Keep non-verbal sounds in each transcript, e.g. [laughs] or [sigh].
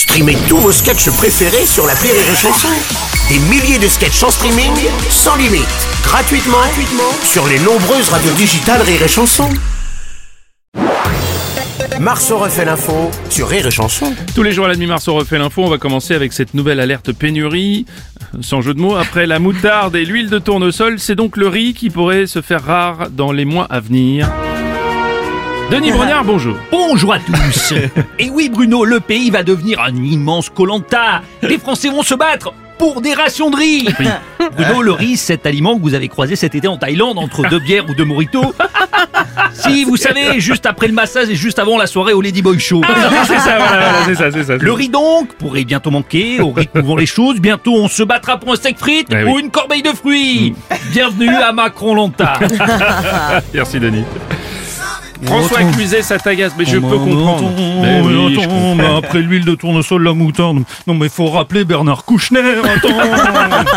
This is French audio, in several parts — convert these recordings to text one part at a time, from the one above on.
Streamez tous vos sketchs préférés sur la Rire et Chanson. Des milliers de sketchs en streaming, sans limite, gratuitement, gratuitement sur les nombreuses radios digitales Rire et Chanson. Marceau refait l'info sur Rire et Chanson. Tous les jours à la demi-mars, on refait l'info. On va commencer avec cette nouvelle alerte pénurie. Sans jeu de mots, après la moutarde et l'huile de tournesol, c'est donc le riz qui pourrait se faire rare dans les mois à venir. Denis Brognard, bonjour. Bonjour à tous. [laughs] Et oui, Bruno, le pays va devenir un immense colanta. Les Français vont se battre pour des rations de riz. [laughs] Bruno, le riz, cet aliment que vous avez croisé cet été en Thaïlande entre deux bières ou deux moritos. [laughs] Si, vous savez, juste après le massage et juste avant la soirée au Lady Boy Show. c'est ça, voilà, voilà, c'est ça, c'est ça. Le riz donc pourrait bientôt manquer, au rythme où vont les choses. Bientôt on se battra pour un steak frites Eh ou oui. une corbeille de fruits. Bienvenue à Macron Lanta. Merci Denis. François. Cluzet, ça t'agace, mais je peux comprendre. Mais oui, je attends, comprends. mais après l'huile de tournesol, la moutarde. Non, mais faut rappeler Bernard Kouchner, attends [laughs]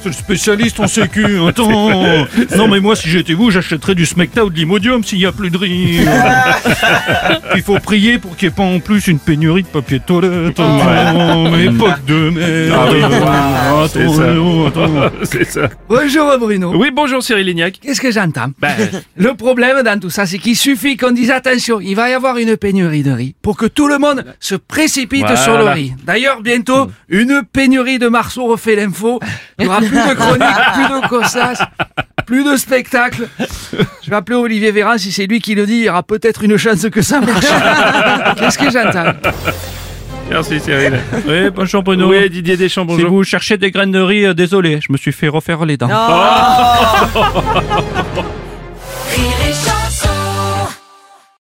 C'est le spécialiste en sécu, attends Non, mais moi, si j'étais vous, j'achèterais du Smecta ou de l'Imodium s'il n'y a plus de riz [laughs] Il faut prier pour qu'il n'y ait pas en plus une pénurie de papier de toilette. Attends, mais époque de merde Ah oui, Attends, c'est ça. oh, attends. c'est ça. Bonjour Bruno. Oui, bonjour Cyril Lignac. Qu'est-ce que j'entends Ben, [laughs] Le problème dans tout ça, c'est qu'il suffit qu'on dise attention, il va y avoir une pénurie de riz pour que tout le monde se précipite Voilà. sur le riz. D'ailleurs, bientôt, une pénurie de Marceau refait l'info. [laughs] Plus de chroniques, plus de cossas, plus de spectacles. Je vais appeler Olivier Véran, si c'est lui qui le dit, il y aura peut-être une chance que ça marche. Qu'est-ce que j'entends merci Cyril. Oui, bonjour Bruno. Oui, Didier Deschamps, Si bonjour. vous cherchez des graines de riz, euh, désolé, je me suis fait refaire les dents. [laughs]